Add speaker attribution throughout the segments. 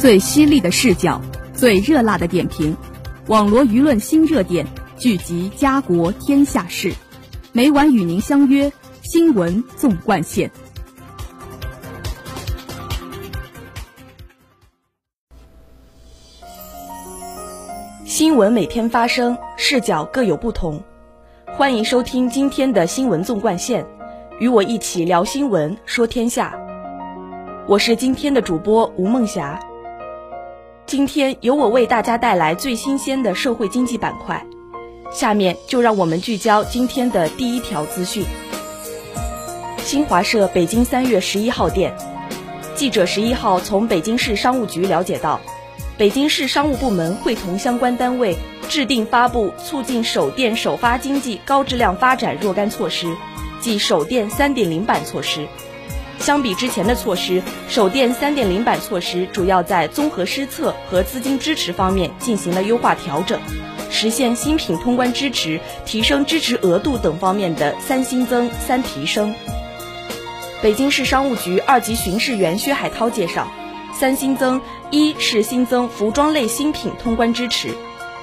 Speaker 1: 最犀利的视角，最热辣的点评，网罗舆论新热点，聚集家国天下事，每晚与您相约新闻纵贯线。
Speaker 2: 新闻每天发生，视角各有不同。欢迎收听今天的新闻纵贯线，与我一起聊新闻，说天下。我是今天的主播吴梦霞。今天由我为大家带来最新鲜的社会经济板块。下面就让我们聚焦今天的第一条资讯。新华社北京三月十一号电，记者十一号从北京市商务局了解到。北京市商务部门会同相关单位制定发布促进手电首发经济高质量发展若干措施，即手电三点零版措施。相比之前的措施，手电三点零版措施主要在综合施策和资金支持方面进行了优化调整，实现新品通关支持、提升支持额度等方面的三新增三提升。北京市商务局二级巡视员薛海涛介绍。三新增：一是新增服装类新品通关支持，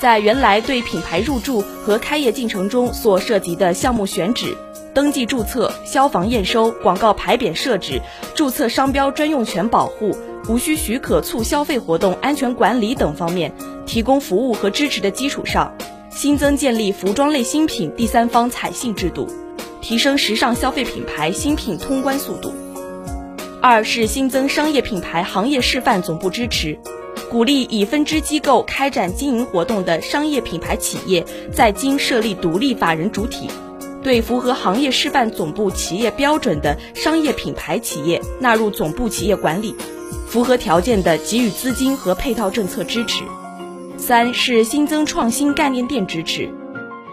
Speaker 2: 在原来对品牌入驻和开业进程中所涉及的项目选址、登记注册、消防验收、广告牌匾设置、注册商标专用权保护、无需许可促消费活动安全管理等方面提供服务和支持的基础上，新增建立服装类新品第三方采信制度，提升时尚消费品牌新品通关速度。二是新增商业品牌行业示范总部支持，鼓励以分支机构开展经营活动的商业品牌企业在京设立独立法人主体，对符合行业示范总部企业标准的商业品牌企业纳入总部企业管理，符合条件的给予资金和配套政策支持。三是新增创新概念店支持，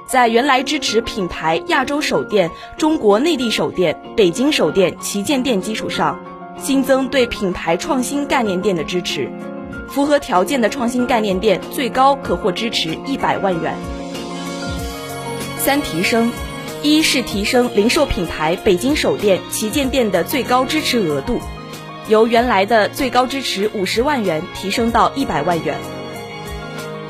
Speaker 2: 在原来支持品牌亚洲首店、中国内地首店、北京首店旗舰店基础上。新增对品牌创新概念店的支持，符合条件的创新概念店最高可获支持一百万元。三提升，一是提升零售品牌北京首店、旗舰店的最高支持额度，由原来的最高支持五十万元提升到一百万元。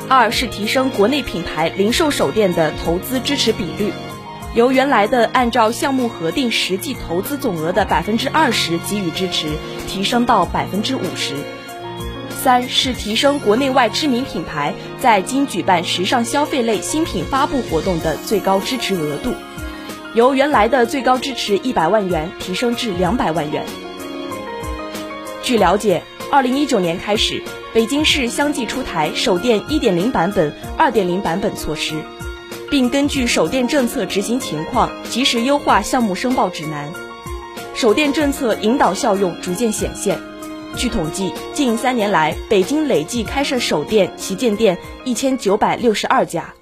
Speaker 2: 二是提升国内品牌零售首店的投资支持比率。由原来的按照项目核定实际投资总额的百分之二十给予支持，提升到百分之五十。三是提升国内外知名品牌在京举办时尚消费类新品发布活动的最高支持额度，由原来的最高支持一百万元提升至两百万元。据了解，二零一九年开始，北京市相继出台首电一点零版本、二点零版本措施。并根据首电政策执行情况，及时优化项目申报指南，首电政策引导效用逐渐显现。据统计，近三年来，北京累计开设首电旗舰店一千九百六十二家。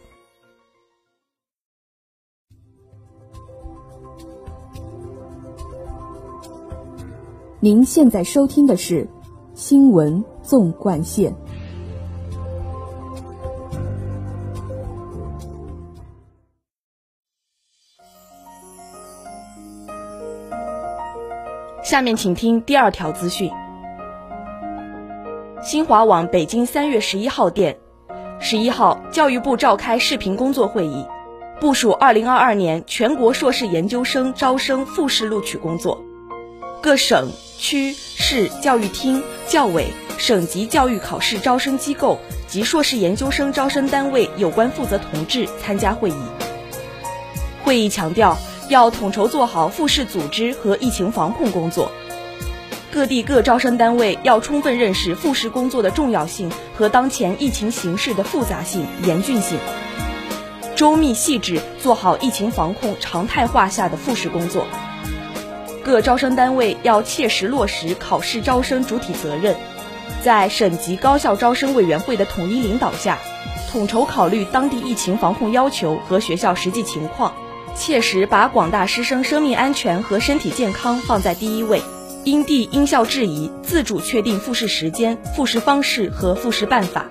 Speaker 1: 您现在收听的是《新闻纵贯线》。
Speaker 2: 下面请听第二条资讯。新华网北京三月十一号电，十一号，教育部召开视频工作会议，部署二零二二年全国硕士研究生招生复试录取工作。各省、区、市教育厅、教委、省级教育考试招生机构及硕士研究生招生单位有关负责同志参加会议。会议强调。要统筹做好复试组织和疫情防控工作，各地各招生单位要充分认识复试工作的重要性和当前疫情形势的复杂性、严峻性，周密细致做好疫情防控常态化下的复试工作。各招生单位要切实落实考试招生主体责任，在省级高校招生委员会的统一领导下，统筹考虑当地疫情防控要求和学校实际情况。切实把广大师生生命安全和身体健康放在第一位，因地因校制宜，自主确定复试时间、复试方式和复试办法。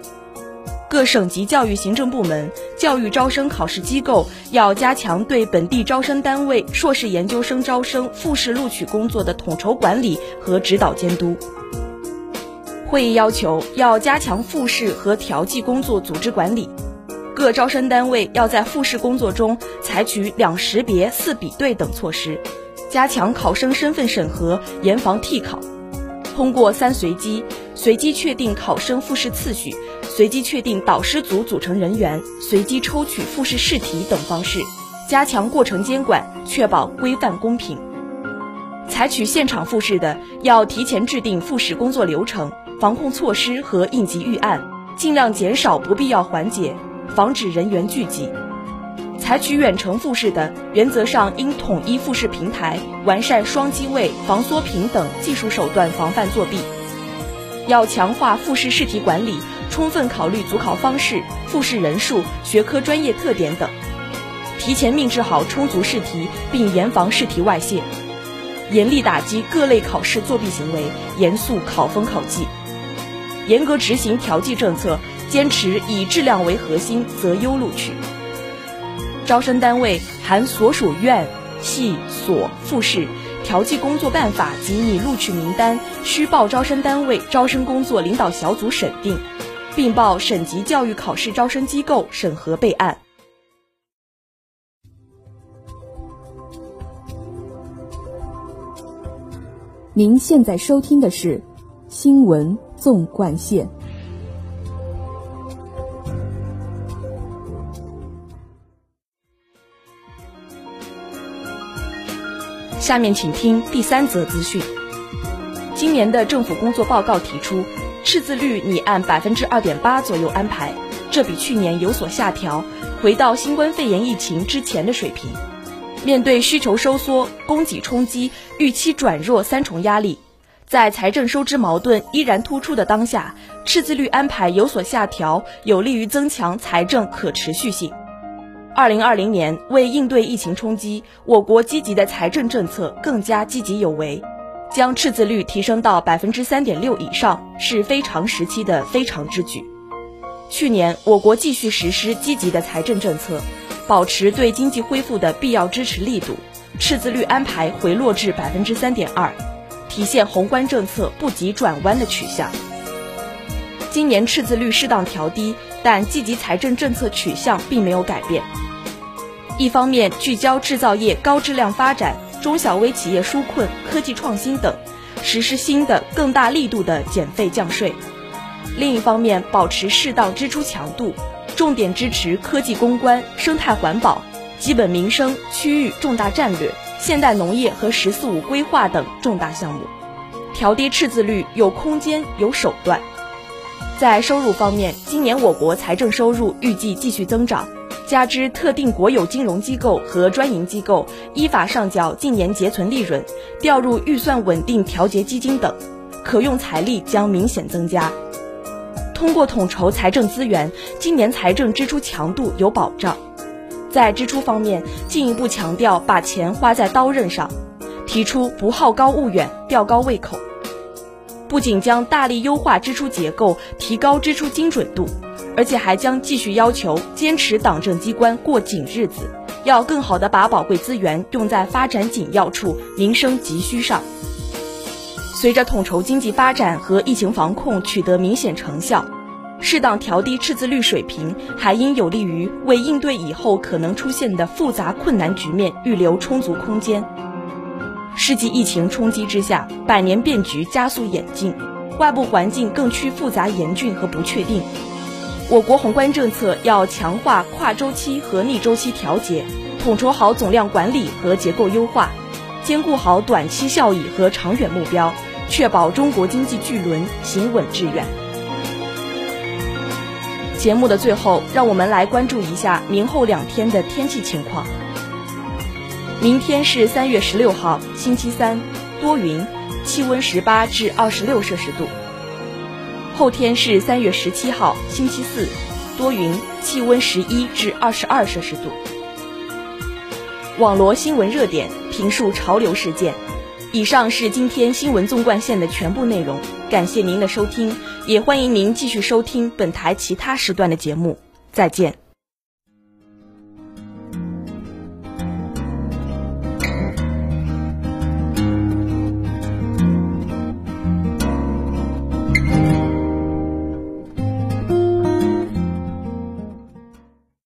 Speaker 2: 各省级教育行政部门、教育招生考试机构要加强对本地招生单位硕士研究生招生复试录取工作的统筹管理和指导监督。会议要求要加强复试和调剂工作组织管理，各招生单位要在复试工作中采取两识别四比对等措施，加强考生身份审核，严防替考。通过三随机、随机确定考生复试次序、随机确定导师组组成人员、随机抽取复试试题等方式，加强过程监管，确保规范公平。采取现场复试的，要提前制定复试工作流程、防控措施和应急预案，尽量减少不必要环节，防止人员聚集。采取远程复试的，原则上应统一复试平台，完善双机位、防缩屏等技术手段，防范作弊。要强化复试试题管理，充分考虑组考方式、复试人数、学科专业特点等，提前命制好充足试题，并严防试题外泄。严厉打击各类考试作弊行为，严肃考风考纪，严格执行调剂政策，坚持以质量为核心，择优录取。招生单位含所属院系所复试调剂工作办法及拟录取名单，需报招生单位招生工作领导小组审定，并报省级教育考试招生机构审核备案。
Speaker 1: 您现在收听的是《新闻纵贯线》。
Speaker 2: 下面请听第三则资讯。今年的政府工作报告提出，赤字率拟按百分之二点八左右安排，这比去年有所下调，回到新冠肺炎疫情之前的水平。面对需求收缩、供给冲击、预期转弱三重压力，在财政收支矛盾依然突出的当下，赤字率安排有所下调，有利于增强财政可持续性。二零二零年，为应对疫情冲击，我国积极的财政政策更加积极有为，将赤字率提升到百分之三点六以上，是非常时期的非常之举。去年，我国继续实施积极的财政政策，保持对经济恢复的必要支持力度，赤字率安排回落至百分之三点二，体现宏观政策不急转弯的取向。今年赤字率适当调低，但积极财政政策取向并没有改变。一方面聚焦制造业高质量发展、中小微企业纾困、科技创新等，实施新的更大力度的减费降税；另一方面保持适当支出强度，重点支持科技攻关、生态环保、基本民生、区域重大战略、现代农业和“十四五”规划等重大项目，调低赤字率有空间、有手段。在收入方面，今年我国财政收入预计继续增长。加之特定国有金融机构和专营机构依法上缴近年结存利润，调入预算稳定调节基金等，可用财力将明显增加。通过统筹财政资源，今年财政支出强度有保障。在支出方面，进一步强调把钱花在刀刃上，提出不好高骛远，吊高胃口。不仅将大力优化支出结构，提高支出精准度。而且还将继续要求坚持党政机关过紧日子，要更好地把宝贵资源用在发展紧要处、民生急需上。随着统筹经济发展和疫情防控取得明显成效，适当调低赤字率水平，还应有利于为应对以后可能出现的复杂困难局面预留充足空间。世纪疫情冲击之下，百年变局加速演进，外部环境更趋复杂严峻和不确定。我国宏观政策要强化跨周期和逆周期调节，统筹好总量管理和结构优化，兼顾好短期效益和长远目标，确保中国经济巨轮行稳致远。节目的最后，让我们来关注一下明后两天的天气情况。明天是三月十六号，星期三，多云，气温十八至二十六摄氏度。后天是三月十七号，星期四，多云，气温十一至二十二摄氏度。网罗新闻热点，评述潮流事件。以上是今天新闻纵贯线的全部内容，感谢您的收听，也欢迎您继续收听本台其他时段的节目。再见。